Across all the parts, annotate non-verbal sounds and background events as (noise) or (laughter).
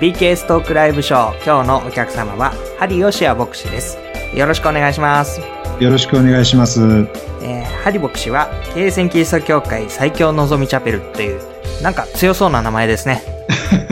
BK ストークライブショー今日のお客様はハリヨシア牧師です。よろしくお願いします。よろしくお願いします。えー、ハリ牧師は経営戦キリスト教会最強のぞみチャペルというなんか強そうな名前ですね。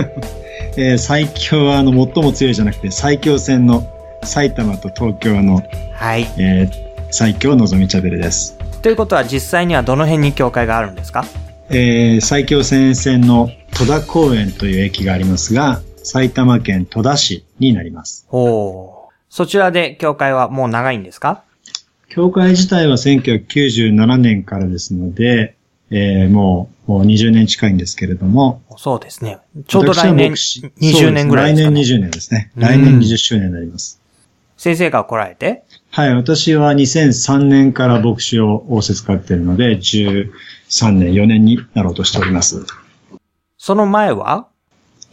(laughs) えー最強はあの最も強いじゃなくて最強戦の埼玉と東京の、はい。えー最強のぞみチャベルです。ということは実際にはどの辺に教会があるんですか？えー最強戦線の戸田公園という駅がありますが、埼玉県戸田市になります。おーそちらで教会はもう長いんですか？教会自体は1997年からですので、えーもうもう20年近いんですけれども、そうですね。ちょうど来年私は牧師20年ぐらいですか、ね。来年20年ですね。うん来年20周年になります。先生が来られて？はい、私は2003年から牧師を仰せ使っているので、13年、4年になろうとしております。その前は？えー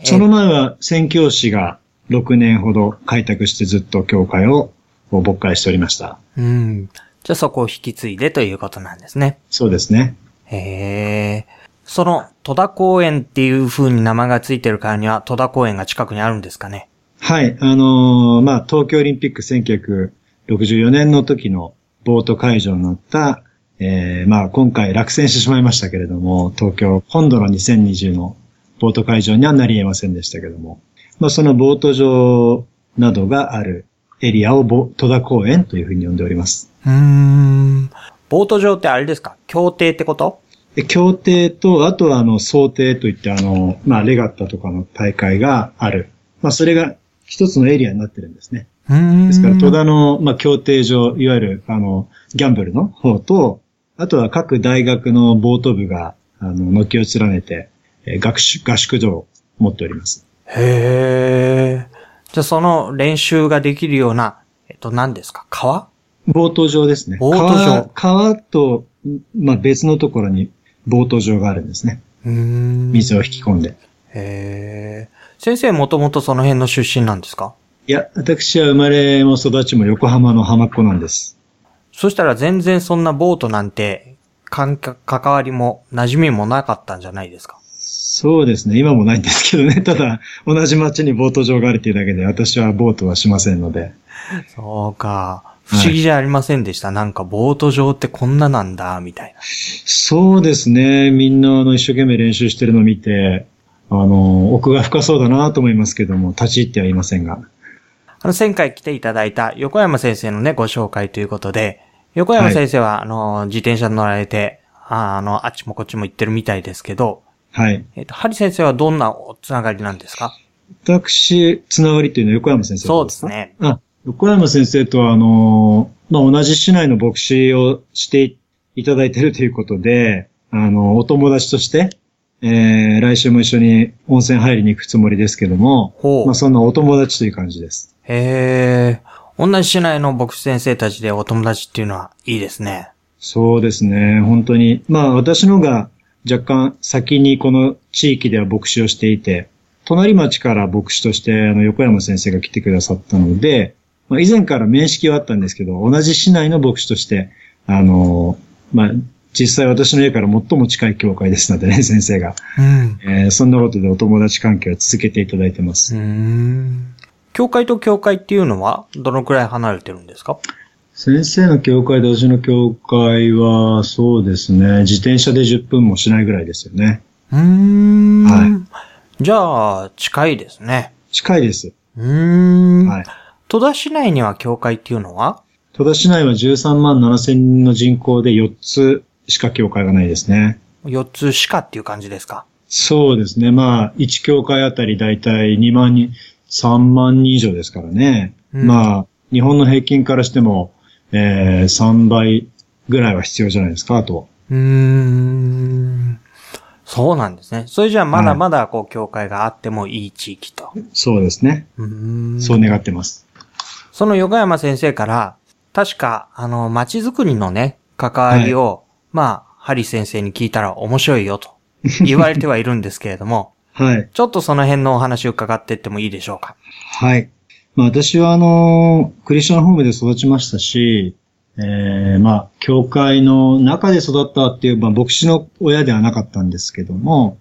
その前は宣教師が6年ほど開拓してずっと教会を牧会しておりました。うん。じゃあそこを引き継いでということなんですね。そうですね。へえ。その戸田公園っていう風に名前がついてるからには戸田公園が近くにあるんですかね？はい、あのーまあ、東京オリンピック1964年の時のボート会場になった、えーまあ、今回落選してしまいましたけれども、東京本土の2020のボート会場にはなり得ませんでしたけれども、まあ、そのボート場などがあるエリアをボ戸田公園というふうに呼んでおります。うーん。ボート場ってあれですか？協定ってこと？で協定と、あとはあの、想定といってあの、まあ、レガッタとかの大会がある。まあ、それが一つのエリアになってるんですね。うーん。ですから、戸田の、まあ、協定上、いわゆる、あの、ギャンブルの方と、あとは各大学のボート部が、あの、軒を連ねて、えー学習、合宿場を持っております。へえ。じゃあその練習ができるような、えっと何ですか？川？ボート場ですね。ボート場川川と、まあ、別のところにボート場があるんですね。うーん。水を引き込んで。へえ。先生もともとその辺の出身なんですか？いや、私は生まれも育ちも横浜の浜っ子なんです。そしたら全然そんなボートなんて、関わりも馴染みもなかったんじゃないですか？そうですね。今もないんですけどね。(laughs) ただ、同じ町にボート場があるというだけで、私はボートはしませんので。そうか。不思議じゃありませんでした。なんかボート場ってこんななんだ、みたいな。そうですね。みんな、あの、一生懸命練習してるのを見て、あの、奥が深そうだなと思いますけども、立ち入ってはいませんが。あの、前回来ていただいた横山先生のね、ご紹介ということで、横山先生は、あの、自転車に乗られて、ああの、あっちもこっちも行ってるみたいですけど、はい。えっと、ハリ先生はどんなおつながりなんですか？私、つながりっていうのは横山先生そうです。ね。あ、横山先生とは、あの、まあ、同じ市内の牧師をしていただいているということで、あの、お友達として、えー、来週も一緒に温泉入りに行くつもりですけども、ほう。まあ、そんなお友達という感じです。へえ。同じ市内の牧師先生たちでお友達っていうのはいいですね。そうですね。本当に。まあ私のが若干先にこの地域では牧師をしていて、隣町から牧師としてあの横山先生が来てくださったので、まあ、以前から面識はあったんですけど、同じ市内の牧師として、あの、まあ実際私の家から最も近い教会ですのでね、(laughs) 先生が。うん。えーそんなことでお友達関係を続けていただいてます。うーん。教会と教会っていうのは、どのくらい離れてるんですか？先生の教会と私の教会は、そうですね、自転車で10分もしないぐらいですよね。うーん。はじゃあ、近いですね。近いです。うーん。はい。戸田市内には教会っていうのは？戸田市内は13万7千人の人口で4つしか教会がないですね。4つしかっていう感じですか？そうですね。まあ、1教会あたりだいたい2万人、3万人以上ですからね。うんまあ、日本の平均からしても、えー、3倍ぐらいは必要じゃないですか、あと。うーん。そうなんですね。それじゃあまだまだこう教会があってもいい地域と。そうですね。うーん。そう願ってます。その横山先生から、確か、あの、街づくりのね、関わりを、まあ、ハリ先生に聞いたら面白いよと言われてはいるんですけれども、(laughs) はい。ちょっとその辺のお話を伺っていってもいいでしょうか？はい。まあ私はあの、クリスチャンホームで育ちましたし、えー、まあ、教会の中で育ったっていう、まあ、牧師の親ではなかったんですけども、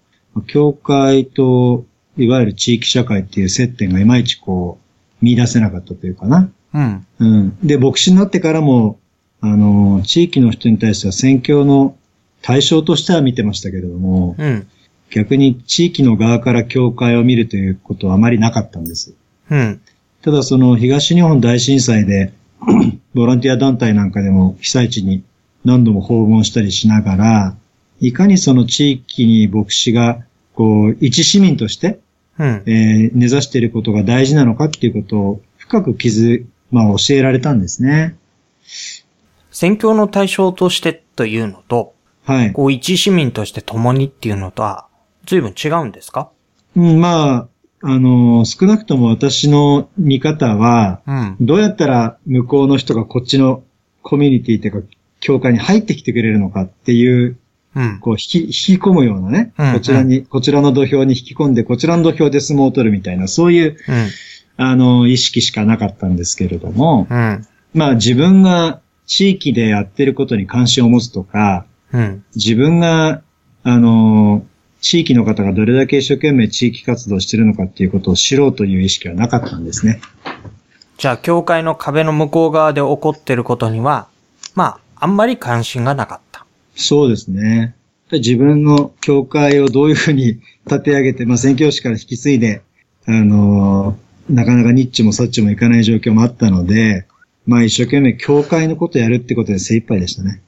教会と、いわゆる地域社会っていう接点がいまいちこう、見出せなかったというかな。うん。うん。で、牧師になってからも、あの、地域の人に対しては宣教の対象としては見てましたけれども、うん。逆に地域の側から教会を見るということはあまりなかったんです。うん。ただその東日本大震災で、(clears throat) ボランティア団体なんかでも被災地に何度も訪問したりしながら、いかにその地域に牧師が、こう、一市民として、うん。えー根ざしていることが大事なのかっていうことを深く気づ、まあ教えられたんですね。宣教の対象としてというのと、はい。こう一市民として共にっていうのとは、随分違うんですか？うん、まあ、あの、少なくとも私の見方は、うん。どうやったら向こうの人がこっちのコミュニティというか、教会に入ってきてくれるのかっていう、うん。こう引き、引き込むようなね、うんこちらに、こちらの土俵に引き込んで、こちらの土俵で相撲を取るみたいな、そういう、うん。あの、意識しかなかったんですけれども、うん。まあ自分が地域でやってることに関心を持つとか、うん。自分が、あの、地域の方がどれだけ一生懸命地域活動してるのかっていうことを知ろうという意識はなかったんですね。じゃあ、教会の壁の向こう側で起こってることには、まあ、あんまり関心がなかった。そうですね。自分の教会をどういうふうに立て上げて、まあ宣教師から引き継いで、あのなかなかニッチもサッチもいかない状況もあったので、まあ一生懸命教会のことやるってことで精一杯でしたね。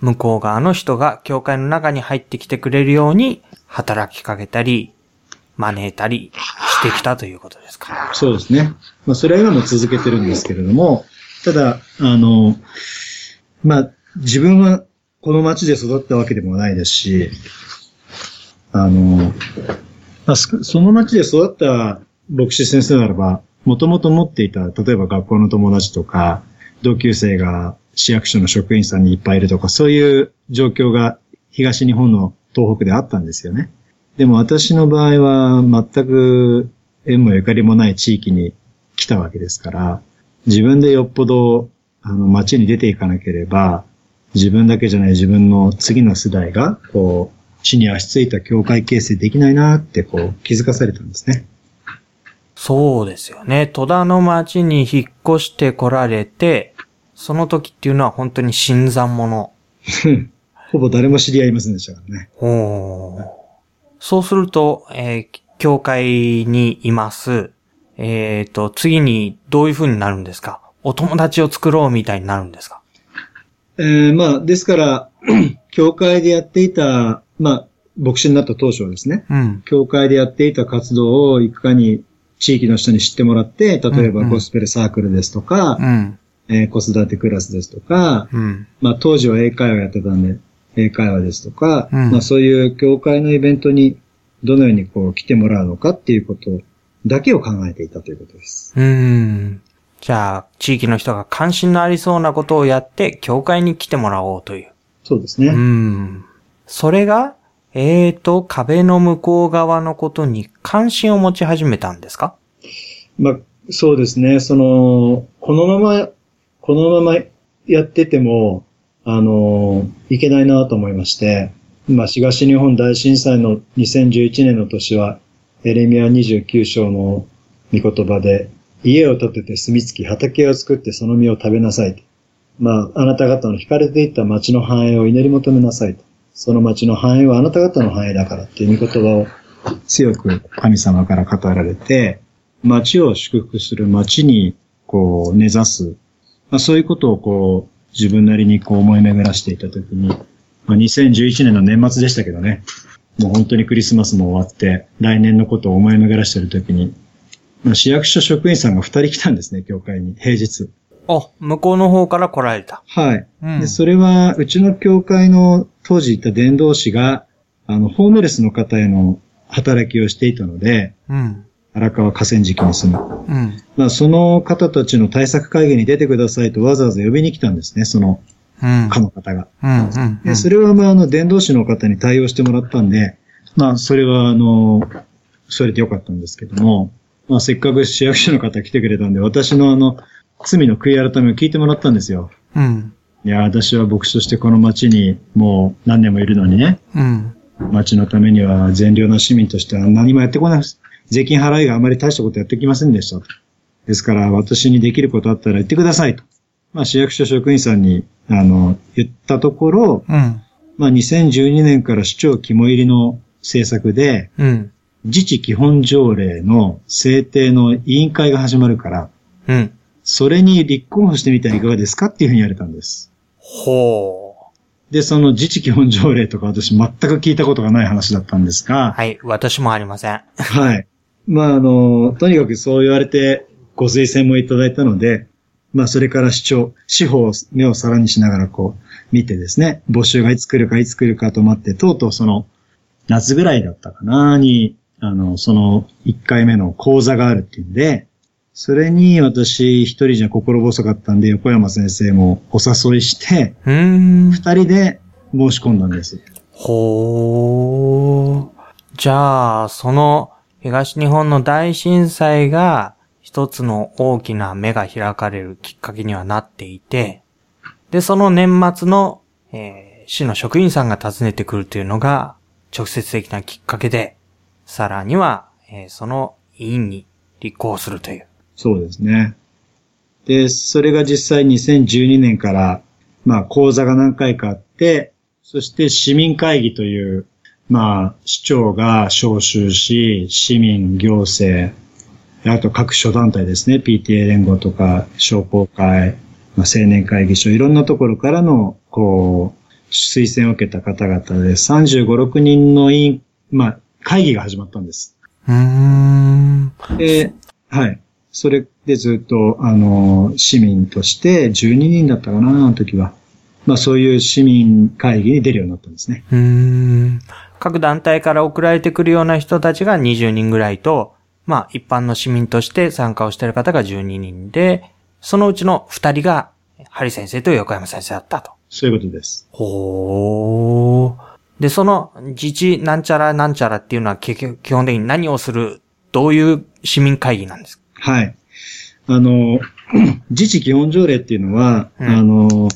向こう側の人が教会の中に入ってきてくれるように働きかけたり、招いたりしてきたということですか。そうですね。まあ、それは今も続けてるんですけれども、ただ、あの、まあ、自分はこの町で育ったわけでもないですし、あの、まあ、その町で育った牧師先生ならば、もともと持っていた、例えば学校の友達とか、同級生が市役所の職員さんにいっぱいいるとか、そういう状況が東日本の東北であったんですよね。でも私の場合は全く縁もゆかりもない地域に来たわけですから、自分でよっぽどあの街に出ていかなければ、自分だけじゃない自分の次の世代が、こう、地に足ついた教会形成できないなってこう気づかされたんですね。そうですよね。戸田の町に引っ越してこられて、その時っていうのは本当に新参者。(laughs) ほぼ誰も知り合いませんでしたからね。おーそうすると、えー教会にいます。えっ、と、次にどういう風になるんですか？お友達を作ろうみたいになるんですか？えーまあ、ですから、(clears throat) 教会でやっていた、まあ、牧師になった当初はですね、うん。教会でやっていた活動をいかに地域の人に知ってもらって、例えばうんうんゴスペルサークルですとか、うん。えー子育てクラスですとか、うん。まあ当時は英会話やってたんで、英会話ですとか、うんまあそういう教会のイベントにどのようにこう来てもらうのかっていうことだけを考えていたということです。うん。じゃあ、地域の人が関心のありそうなことをやって、教会に来てもらおうという。そうですね。うん。それが、えーと、壁の向こう側のことに関心を持ち始めたんですか？まあそうですね。その、このまま、このままやってても、あの、いけないなと思いまして、まあ東日本大震災の2011年の年は、エレミア29章の御言葉で、家を建てて住み着き、畑を作ってその実を食べなさい。まあ、あなた方の惹かれていった町の繁栄を祈り求めなさい。その町の繁栄はあなた方の繁栄だからっていう御言葉を強く神様から語られて、町を祝福する町にこう根ざす。まあ、そういうことをこう自分なりにこう思い巡らしていたときに、まあ、2011年の年末でしたけどね。もう本当にクリスマスも終わって、来年のことを思い巡らしているときに、まあ、市役所職員さんが二人来たんですね、教会に、平日。お、向こうの方から来られた。はい。うんで、それは、うちの教会の当時いた伝道師が、あの、ホームレスの方への働きをしていたので、うん。荒川河川敷に住む。うん。まあ、その方たちの対策会議に出てくださいとわざわざ呼びに来たんですね、その、うん。かの方が。うん。うん。で、それは、まあ、あの、伝道師の方に対応してもらったんで、まあ、それは、あの、それでよかったんですけども、まあ、せっかく市役所の方来てくれたんで、私のあの、罪の悔い改めを聞いてもらったんですよ。うん。いや、私は牧師としてこの町にもう何年もいるのにね、うん。町のためには善良な市民としては何もやってこな税金払いがあまり大したことやってきませんでした。ですから、私にできることあったら言ってくださいと。まあ、市役所職員さんに、あの、言ったところ、うん。まあ、2012年から市長肝入りの政策で、うん。自治基本条例の制定の委員会が始まるから、うん。それに立候補してみてはいかがですかっていうふうに言われたんです。ほう。で、その自治基本条例とか私全く聞いたことがない話だったんですが、はい。私もありません。はい。まあ、あの、とにかくそう言われてご推薦もいただいたので、まあ、それから市長、司法を目を皿にしながらこう、見てですね、募集がいつ来るかいつ来るかと待って、とうとうその、夏ぐらいだったかなに、あの、その1回目の講座があるっていうんで、それに私一人じゃ心細かったんで、横山先生もお誘いして。二人で申し込んだんです。ほう。じゃあ、その東日本の大震災が一つの大きな目が開かれるきっかけにはなっていて、で、その年末の、えー市の職員さんが訪ねてくるというのが直接的なきっかけで、さらには、えーその委員に立候補するという。そうですね。で、それが実際2012年から、まあ講座が何回かあって、そして市民会議という、まあ市長が招集し、市民、行政、あと各諸団体ですね、PTA 連合とか商工会、まあ、青年会議所、いろんなところからの、こう、推薦を受けた方々で35、6人の委員、まあ会議が始まったんです。うーん。で、はい。それでずっと、あの、市民として12人だったかな、あの時は。まあそういう市民会議に出るようになったんですね。うーん。各団体から送られてくるような人たちが20人ぐらいと、まあ一般の市民として参加をしている方が12人で、そのうちの2人が、ハリ先生と横山先生だったと。そういうことです。ほー。で、その自治なんちゃらなんちゃらっていうのは結局基本的に何をする、どういう市民会議なんですか？はい。あの、(clears throat) 自治基本条例っていうのは、うんあの、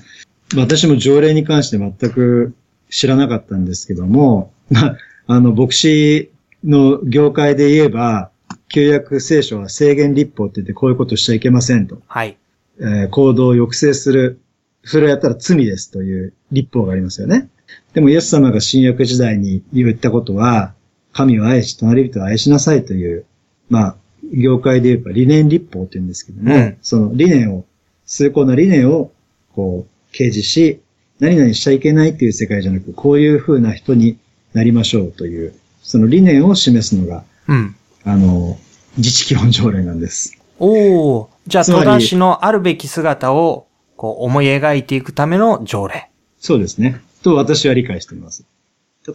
私も条例に関して全く知らなかったんですけども、まあ、あの、牧師の業界で言えば、旧約聖書は制限立法って言ってこういうことしちゃいけませんと。はい。えー行動を抑制する。それをやったら罪ですという立法がありますよね。でもイエス様が新約時代に言ったことは、神を愛し、隣人を愛しなさいという、まあ、業界で言えば理念立法って言うんですけども、うんその理念を、崇高な理念を、こう、掲示し、何々しちゃいけないっていう世界じゃなく、こういう風な人になりましょうという、その理念を示すのが、うん。あの、自治基本条例なんです。おー。じゃあ、戸田市のあるべき姿を、こう、思い描いていくための条例。そうですね。と私は理解しています。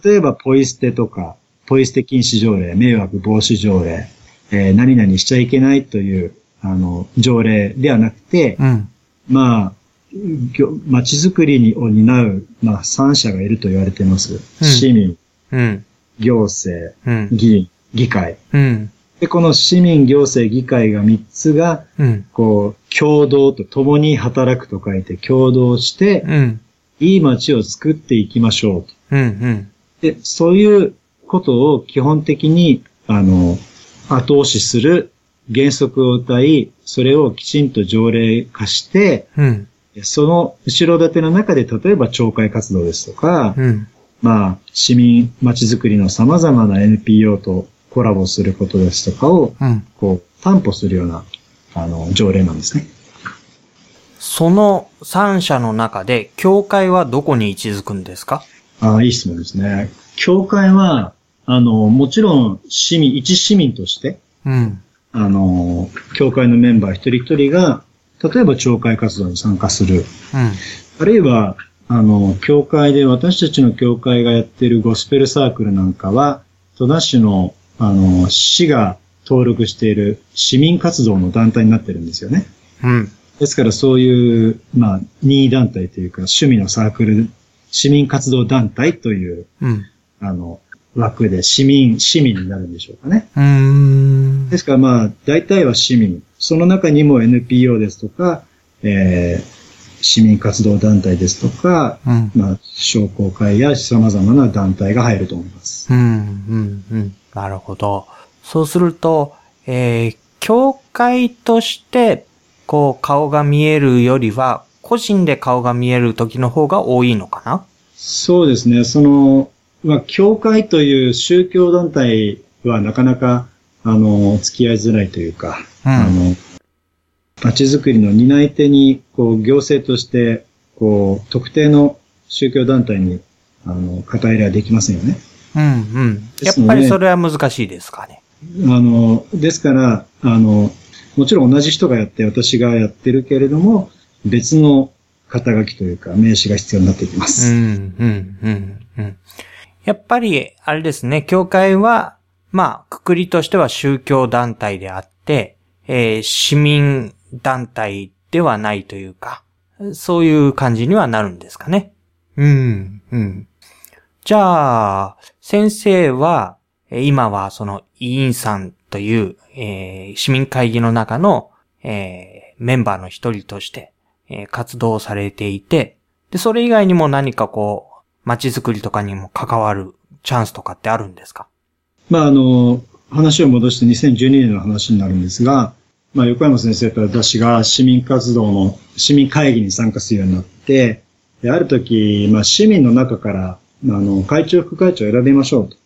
例えば、ポイ捨てとか、ポイ捨て禁止条例、迷惑防止条例、えー何々しちゃいけないという、あの、条例ではなくて、うん。まあ、街づくりにを担う、まあ、三者がいると言われています。市民、うん。行政、うん。議員、議会。うん。で、この市民、行政、議会が三つが、うん。こう、共同と、共に働くと書いて、共同して、うん。いい街を作っていきましょうと。うん。うん。で、そういうことを基本的に、あの、後押しする原則を歌い、それをきちんと条例化して、うん。その後ろ盾の中で、例えば懲戒活動ですとか、うん。まあ、市民街づくりの様々な NPO とコラボすることですとかを、うん。こう、担保するような、あの、条例なんですね。その三者の中で、教会はどこに位置づくんですか？ああ、いい質問ですね。教会は、あの、もちろん市民、一市民として、うん。あの、教会のメンバー一人一人が、例えば懲戒活動に参加する。うん。あるいは、あの、教会で、私たちの教会がやっているゴスペルサークルなんかは、戸田市の、あの、市が登録している市民活動の団体になってるんですよね。うん。ですからそういう、まあ、任意団体というか、趣味のサークル、市民活動団体という、うん。あの、枠で市民、市民になるんでしょうかね。うーん。ですからまあ、大体は市民。その中にも NPO ですとか、えー、市民活動団体ですとか、うん。まあ、商工会や様々な団体が入ると思います。うん。うん。うん。なるほど。そうすると、えー、教会として、こう、顔が見えるよりは、個人で顔が見える時の方が多いのかな？そうですね。その、まあ、教会という宗教団体はなかなか、あの、付き合いづらいというか、うん、あの、街づくりの担い手に、こう、行政として、こう、特定の宗教団体に、あの、肩入れはできませんよね。うんうん。やっぱりそれは難しいですかね。あの、ですから、あの、もちろん同じ人がやって私がやってるけれども、別の肩書きというか名詞が必要になってきます。うん、うん、うん、うん。やっぱり、あれですね、教会は、まあ、くくりとしては宗教団体であって、えー、市民団体ではないというか、そういう感じにはなるんですかね。うん、うん。じゃあ、先生は、今はその委員さんという、えー、市民会議の中の、えー、メンバーの一人として、えー、活動されていて、で、それ以外にも何かこう、街づくりとかにも関わるチャンスとかってあるんですか？まあ、あの、話を戻して2012年の話になるんですが、まあ、横山先生と私が市民活動の、市民会議に参加するようになって、である時、まあ、市民の中から、あの、会長、副会長を選びましょうと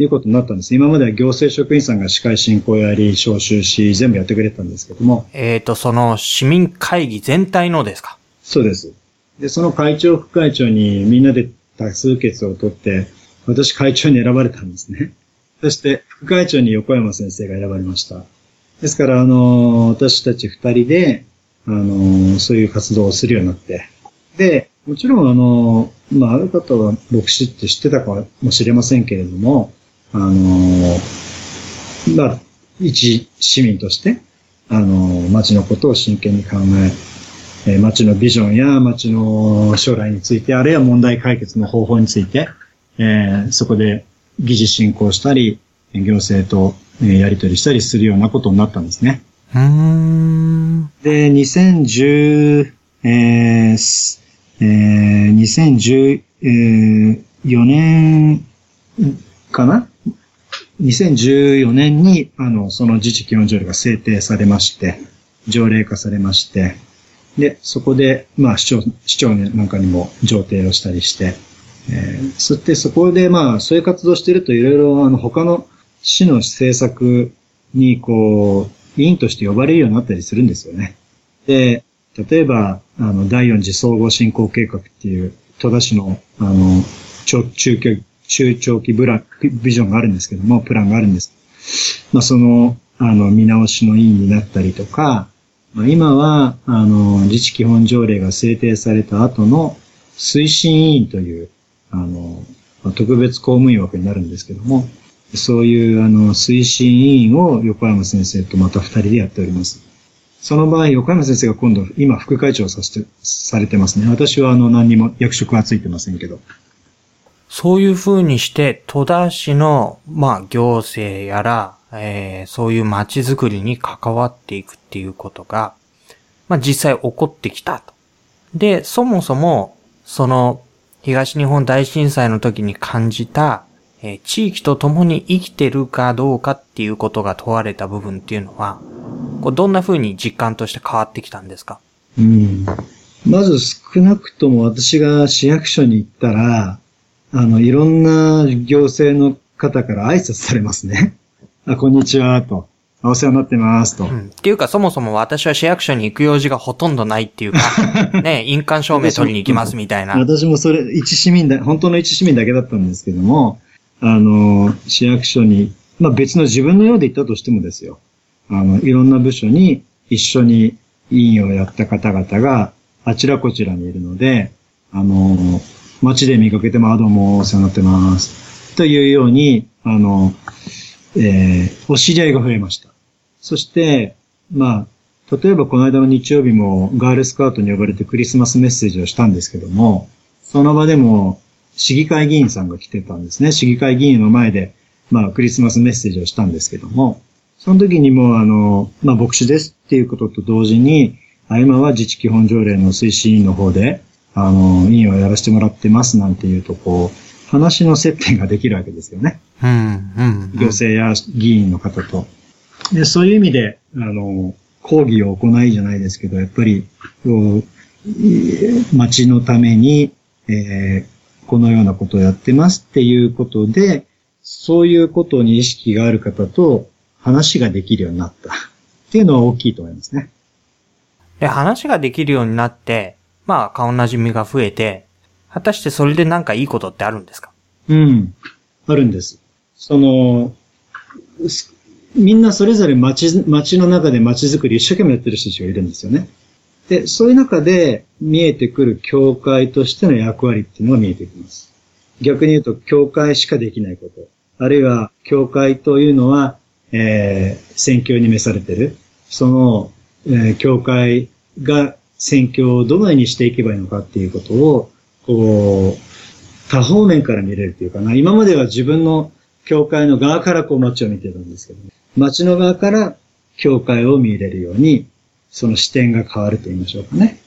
いうことになったんです。今までは行政職員さんが司会進行やり、招集し、全部やってくれたんですけども。えっ、ー、と、その市民会議全体のですか？そうです。で、その会長、副会長にみんなで多数決を取って、私会長に選ばれたんですね。そして、副会長に横山先生が選ばれました。ですから、あの、私たち二人で、あの、そういう活動をするようになって、で、もちろん、あの、まあ、ある方は牧師って知ってたかもしれませんけれども、あの、まあ、一市民として、あの、街のことを真剣に考え、え街のビジョンや街の将来について、あるいは問題解決の方法について、えー、そこで議事進行したり、行政とやり取りしたりするようなことになったんですね。で、2010、えーえー、2014年かな ?2014 年に、あの、その自治基本条例が制定されまして、条例化されまして、で、そこで、まあ、市長、市長なんかにも上程をしたりして、えー、そしてそこで、まあ、そういう活動してるといろいろ、あの、他の市の政策に、こう、委員として呼ばれるようになったりするんですよね。で、例えば、あの、第四次総合振興計画っていう、戸田市の、あの、中中中長期ブラックビジョンがあるんですけども、プランがあるんです。まあ、その、あの、見直しの委員になったりとか、まあ、今は、あの、自治基本条例が制定された後の推進委員という、あの、特別公務員枠になるんですけども、そういうあの推進委員を横山先生とまた二人でやっております。その場合、横山先生が今度、今副会長させて、されてますね。私はあの何にも役職はついてませんけど。そういう風にして、戸田市の、まあ、行政やら、えー、そういう街づくりに関わっていくっていうことが、まあ、実際起こってきたと。で、そもそも、その、東日本大震災の時に感じた、えー、地域と共に生きてるかどうかっていうことが問われた部分っていうのは、こうどんな風に実感として変わってきたんですか？うん。まず少なくとも私が市役所に行ったら、あの、いろんな行政の方から挨拶されますね。(laughs) あ、こんにちは、と。お世話になってますと、うん。っていうか、そもそも私は市役所に行く用事がほとんどないっていうか、(laughs) ね、印鑑証明取りに行きますみたいな。私もそれ、一市民だ、本当の一市民だけだったんですけども、あの、市役所に、まあ別の自分のようで行ったとしてもですよ。あの、いろんな部署に一緒に委員をやった方々があちらこちらにいるので、あの、街で見かけても、あ、どうもお世話になってます。というように、あの、えー、お知り合いが増えました。そして、まあ、例えばこの間の日曜日もガールスカウトに呼ばれてクリスマスメッセージをしたんですけども、その場でも市議会議員さんが来てたんですね。市議会議員の前で、まあ、クリスマスメッセージをしたんですけども、その時にも、あの、まあ、牧師ですっていうことと同時に、今は自治基本条例の推進委員の方で、あの、委員をやらせてもらってますなんていうと、こう、話の接点ができるわけですよね。うん、うん。行政や議員の方と。で、そういう意味で、あの、講義を行いじゃないですけど、やっぱり、町のために、えーこのようなことをやってますっていうことで、そういうことに意識がある方と話ができるようになった。っていうのは大きいと思いますね。で、話ができるようになって、まあ、顔なじみが増えて、果たしてそれでなんかいいことってあるんですか？うん。あるんです。その、すみんなそれぞれ町、町の中で町づくり一生懸命やってる人たちがいるんですよね。で、そういう中で見えてくる教会としての役割っていうのが見えてきます。逆に言うと、教会しかできないこと。あるいは、教会というのは、えー、宣教に召されてる。その、えー教会が宣教をどのようにしていけばいいのかっていうことを、こう、多方面から見れるというかな。今までは自分の教会の側からこう街を見てたんですけど、ね、街の側から教会を見れるように、その視点が変わると言いましょうかね。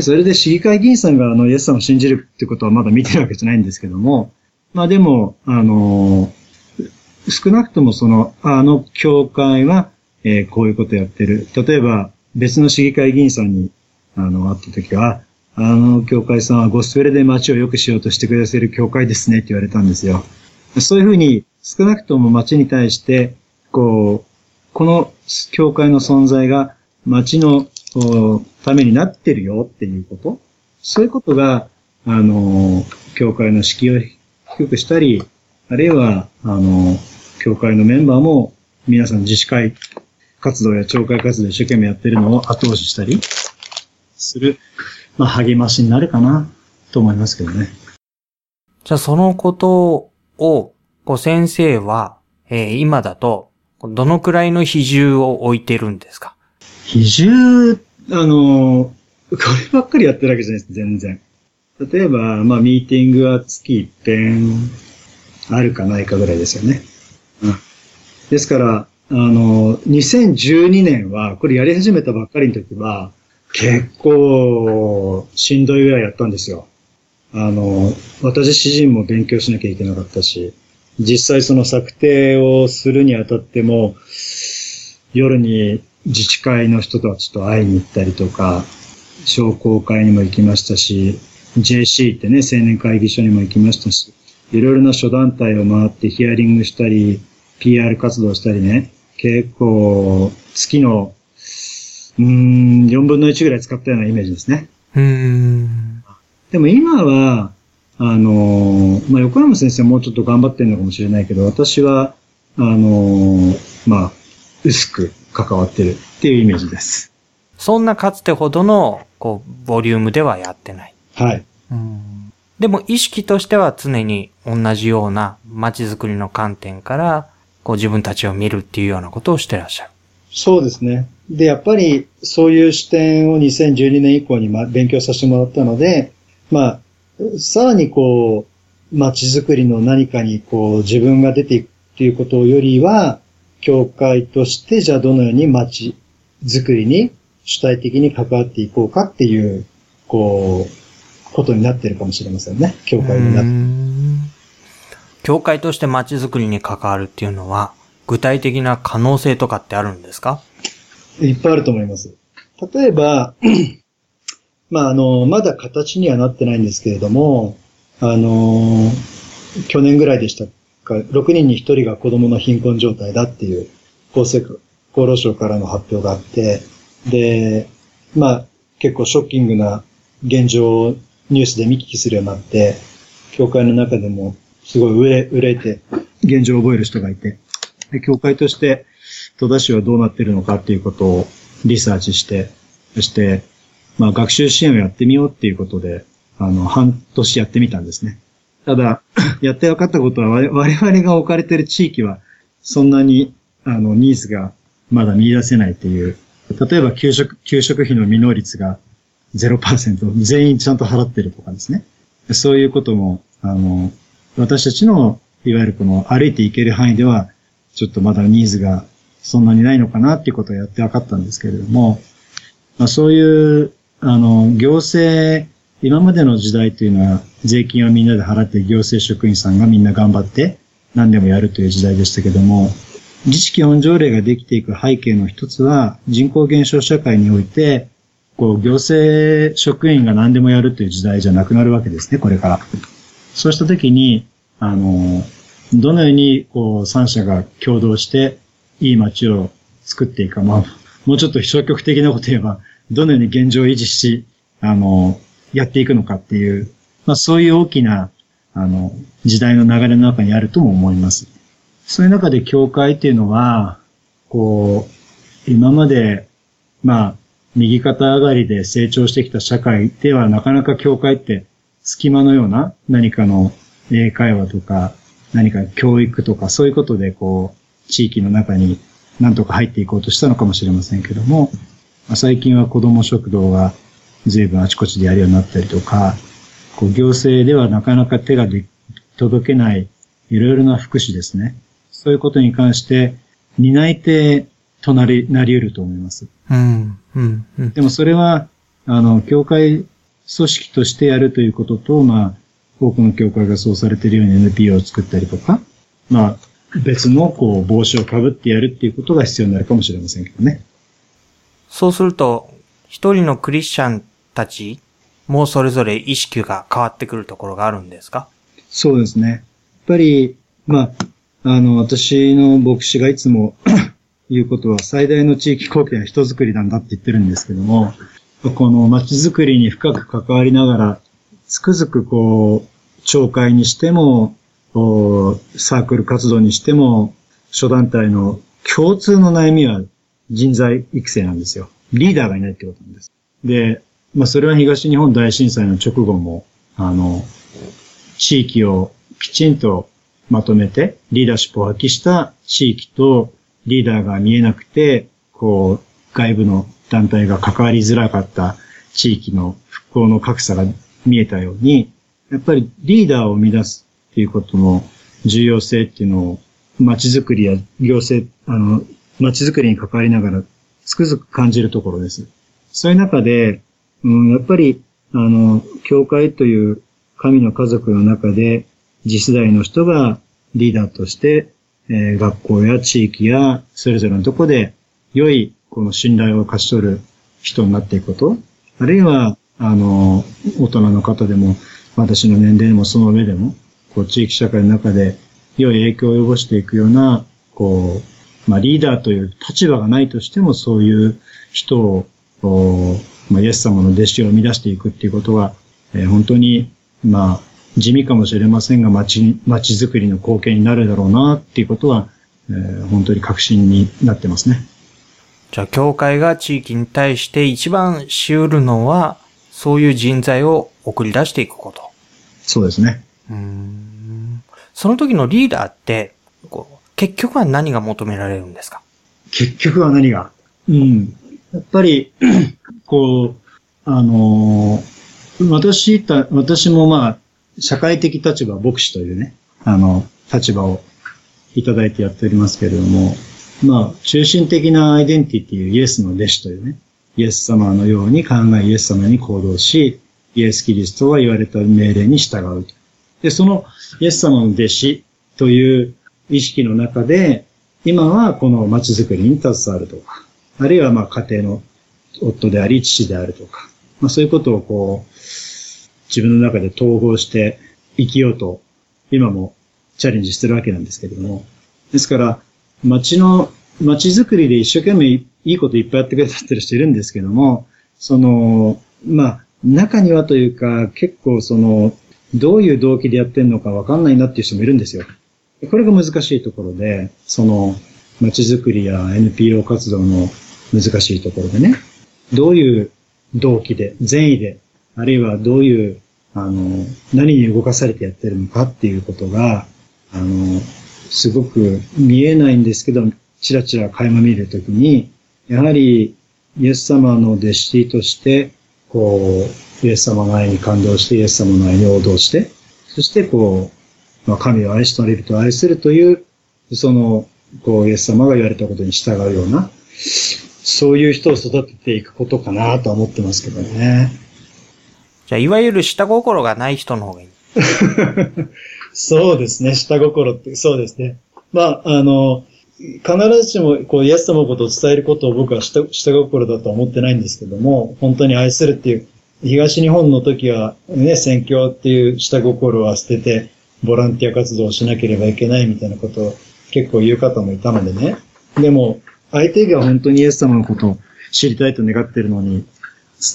それで市議会議員さんがあのイエス様を信じるってことはまだ見てるわけじゃないんですけども、まあでも、あの少なくともその、あの教会は、えーこういうことやってる。例えば、別の市議会議員さんに、あの、会った時は、あの教会さんはゴスペルで街を良くしようとしてくださる教会ですねって言われたんですよ。そういうふうに少なくとも街に対して、こう、この教会の存在が街のためになってるよっていうこと？そういうことが、あの、教会の敷居を低くしたり、あるいは、あの、教会のメンバーも皆さん自治会活動や町会活動を一生懸命やってるのを後押ししたりする、まあ、励ましになるかなと思いますけどね。じゃあそのことを、こう先生は、えー今だと、どのくらいの比重を置いてるんですか？比重、あの、こればっかりやってるわけじゃないです、全然。例えば、まあ、ミーティングは月一遍あるかないかぐらいですよね。うん。ですから、あの、2012年は、これやり始めたばっかりの時は、結構、しんどいぐらいやったんですよ。あの、私自身も勉強しなきゃいけなかったし、実際その策定をするにあたっても、夜に自治会の人たちと会いに行ったりとか、商工会にも行きましたし、JC ってね、青年会議所にも行きましたし、いろいろな諸団体を回ってヒアリングしたり、PR 活動したりね、結構、月の、うーん、4分の1ぐらい使ったようなイメージですね。うーん。でも今は、あの、まあ、横山先生はもうちょっと頑張ってるのかもしれないけど、私は、あの、まあ、薄く関わってるっていうイメージです。そんなかつてほどの、こう、ボリュームではやってない。はい。うん。でも意識としては常に同じような街づくりの観点から、こう自分たちを見るっていうようなことをしてらっしゃる。そうですね。で、やっぱりそういう視点を2012年以降にま勉強させてもらったので、まあ、さらにこう、街づくりの何かにこう自分が出ていくっていうことよりは、教会としてじゃあどのように街づくりに主体的に関わっていこうかっていう、こう、ことになってるかもしれませんね。教会になって。ん教会として街づくりに関わるっていうのは、具体的な可能性とかってあるんですか？いっぱいあると思います。例えば、(clears throat) まあ、あの、まだ形にはなってないんですけれども、あの、去年ぐらいでしたか、6人に1人が子供の貧困状態だっていう厚生厚労省からの発表があって、で、まあ、結構ショッキングな現状をニュースで見聞きするようになって、教会の中でもすごい憂え、憂えて現状を覚える人がいて、で、教会として戸田市はどうなってるのかっていうことをリサーチして、そして、まあ学習支援をやってみようっていうことで、あの、半年やってみたんですね。ただ、(laughs) やって分かったことは我々が置かれている地域は、そんなに、あの、ニーズがまだ見出せないっていう。例えば、給食、給食費の未納率が0%、全員ちゃんと払ってるとかですね。そういうことも、あの、私たちの、いわゆるこの歩いていける範囲では、ちょっとまだニーズがそんなにないのかなっていうことをやって分かったんですけれども、まあ、そういう、あの、行政今までの時代というのは、税金をみんなで払って行政職員さんがみんな頑張って何でもやるという時代でしたけども、自治基本条例ができていく背景の一つは、人口減少社会において、こう、行政職員が何でもやるという時代じゃなくなるわけですね、これから。そうしたときに、あの、どのように、こう、三者が共同して、いい街を作っていくか、まあ、もうちょっと消極的なこと言えば、どのように現状を維持し、あの、やっていくのかっていう、まあそういう大きな、あの、時代の流れの中にあるとも思います。そういう中で教会っていうのは、こう、今まで、まあ、右肩上がりで成長してきた社会ではなかなか教会って隙間のような何かの英会話とか何か教育とかそういうことでこう地域の中に何とか入っていこうとしたのかもしれませんけども、最近は子供食堂が随分あちこちでやるようになったりとか、こう行政ではなかなか手が届けないいろいろな福祉ですね。そういうことに関して担い手となり、なり得ると思います。うん、うん、うん。でもそれは、あの、教会組織としてやるということと、まあ、多くの教会がそうされているように NPO を作ったりとか、まあ、別の、こう、帽子をかぶってやるっていうことが必要になるかもしれませんけどね。そうすると、一人のクリスチャンたちもそれぞれ意識が変わってくるところがあるんですか？そうですね。やっぱり、まあ、あの、私の牧師がいつも (coughs) 言うことは最大の地域貢献は人づくりなんだって言ってるんですけども、この街づくりに深く関わりながら、つくづくこう、町会にしても、サークル活動にしても、諸団体の共通の悩みは人材育成なんですよ。リーダーがいないってことなんです。で、まあそれは東日本大震災の直後も、あの、地域をきちんとまとめてリーダーシップを発揮した地域とリーダーが見えなくて、こう、外部の団体が関わりづらかった地域の復興の格差が見えたように、やっぱりリーダーを生み出すっていうことの重要性っていうのを街づくりや行政、あの、街づくりに関わりながらつくづく感じるところです。そういう中で、うん、やっぱり、あの、教会という神の家族の中で、次世代の人がリーダーとして、えー、学校や地域やそれぞれのとこで良いこの信頼を勝ち取る人になっていくこと、あるいは、あの、大人の方でも、私の年齢でもその上でも、こう、地域社会の中で良い影響を及ぼしていくような、こう、まあ、リーダーという立場がないとしても、そういう人を、まあ、イエス様の弟子を生み出していくっていうことは、えー、本当に、まあ、地味かもしれませんが、街、街づくりの貢献になるだろうな、っていうことは、えー、本当に確信になってますね。じゃあ、教会が地域に対して一番し得るのは、そういう人材を送り出していくこと。そうですね。うん。その時のリーダーって、結局は何が求められるんですか？結局は何が？うん。やっぱり、こう、あのー、私た、私もまあ、社会的立場、牧師というね、あの、立場をいただいてやっておりますけれども、まあ、中心的なアイデンティティ、イエスの弟子というね、イエス様のように考え、イエス様に行動し、イエス・キリストは言われた命令に従う。で、そのイエス様の弟子という意識の中で、今はこの街づくりに携わるとか、あるいはまあ家庭の夫であり父であるとか、まあそういうことをこう、自分の中で統合して生きようと、今もチャレンジしてるわけなんですけども。ですから、街の、街づくりで一生懸命いいこといっぱいやってくれてる人いるんですけども、その、まあ、中にはというか、結構その、どういう動機でやってるのかわかんないなっていう人もいるんですよ。これが難しいところで、その、街づくりや NPO 活動の難しいところでね、どういう動機で、善意であるいはどういう、あの、何に動かされてやってるのかっていうことが、あの、すごく見えないんですけど、ちらちら垣間見るときに、やはり、イエス様の弟子として、こう、イエス様の愛に感動して、イエス様の愛に応答して、そしてこう、まあ、神を愛しとれると愛するという、その、こう、イエス様が言われたことに従うような、そういう人を育てていくことかなと思ってますけどね。じゃあ、いわゆる下心がない人の方がいい。(laughs) そうですね、下心って、そうですね。まあ、あの、必ずしも、こう、イエス様のことを伝えることを僕は下下心だとは思ってないんですけども、本当に愛するっていう、東日本の時はね、宣教っていう下心は捨てて、ボランティア活動をしなければいけないみたいなことを結構言う方もいたのでね。でも、相手が本当にイエス様のことを知りたいと願ってるのに、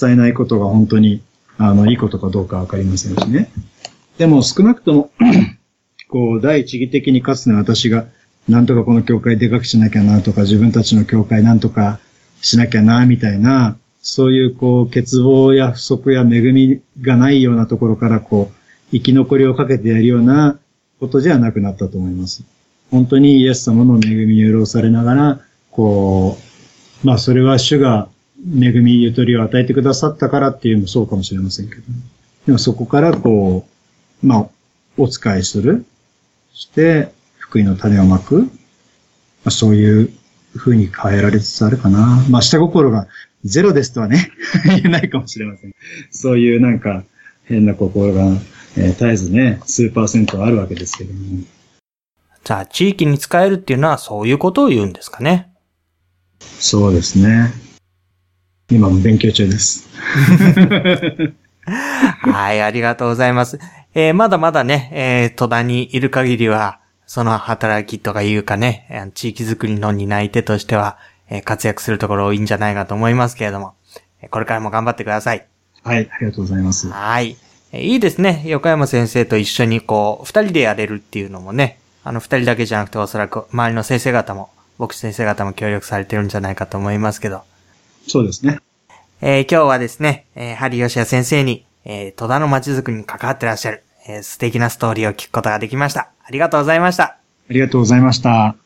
伝えないことが本当に、あの、いいことかどうかわかりませんしね。でも少なくとも (clears throat) こう、第一義的にかつて私が、なんとかこの教会でかくしなきゃなとか、自分たちの教会なんとかしなきゃな、みたいな、そういうこう、欠乏や不足や恵みがないようなところからこう、生き残りをかけてやるようなことじゃなくなったと思います。本当にイエス様の恵みに潤されながら、こう、まあそれは主が恵み、ゆとりを与えてくださったからっていうのもそうかもしれませんけど、でもそこからこう、まあ、お使いする。して、福井の種をまく。まあ、そういう風に変えられつつあるかな。まあ、下心がゼロですとはね (laughs) 言えないかもしれません。そういうなんか変な心が、えー、絶えずね、数パーセントあるわけですけども。じゃあ、地域に使えるっていうのはそういうことを言うんですかね。そうですね。今も勉強中です。はい、ありがとうございます。えー、まだまだね、えー、戸田にいる限りは、その働きとかいうかね、地域づくりの担い手としては、えー、活躍するところ多いんじゃないかと思いますけれども、これからも頑張ってください。はい、ありがとうございます。はい。えー、いいですね。横山先生と一緒にこう、二人でやれるっていうのもね、あの二人だけじゃなくておそらく周りの先生方も、僕先生方も協力されてるんじゃないかと思いますけど。そうですね。えー、今日はですね、えー、ハリヨシア先生に、えー、戸田の街づくりに関わってらっしゃる、えー、素敵なストーリーを聞くことができました。ありがとうございました。ありがとうございました。